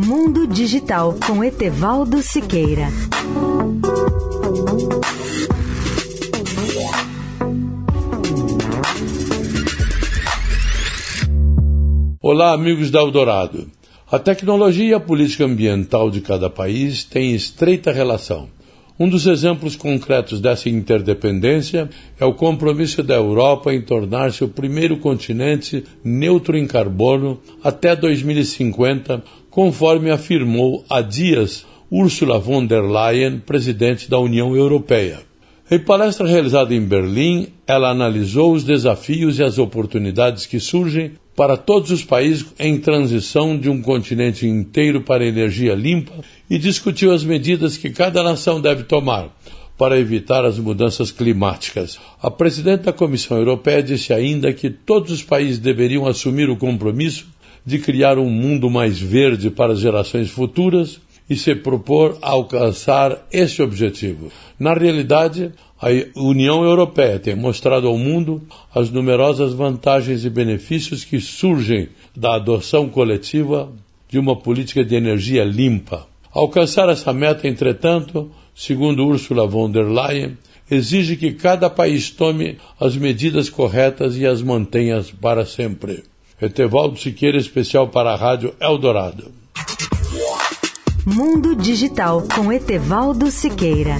Mundo Digital com Etevaldo Siqueira. Olá, amigos da Eldorado. A tecnologia e a política ambiental de cada país têm estreita relação. Um dos exemplos concretos dessa interdependência é o compromisso da Europa em tornar-se o primeiro continente neutro em carbono até 2050, conforme afirmou há dias Ursula von der Leyen, presidente da União Europeia. Em palestra realizada em Berlim, ela analisou os desafios e as oportunidades que surgem para todos os países em transição de um continente inteiro para energia limpa e discutiu as medidas que cada nação deve tomar para evitar as mudanças climáticas. A presidente da Comissão Europeia disse ainda que todos os países deveriam assumir o compromisso de criar um mundo mais verde para as gerações futuras e se propor a alcançar esse objetivo. Na realidade, a União Europeia tem mostrado ao mundo as numerosas vantagens e benefícios que surgem da adoção coletiva de uma política de energia limpa. Alcançar essa meta, entretanto, segundo Ursula von der Leyen, exige que cada país tome as medidas corretas e as mantenha para sempre. Etevaldo Siqueira, especial para a Rádio Eldorado. Mundo Digital com Etevaldo Siqueira.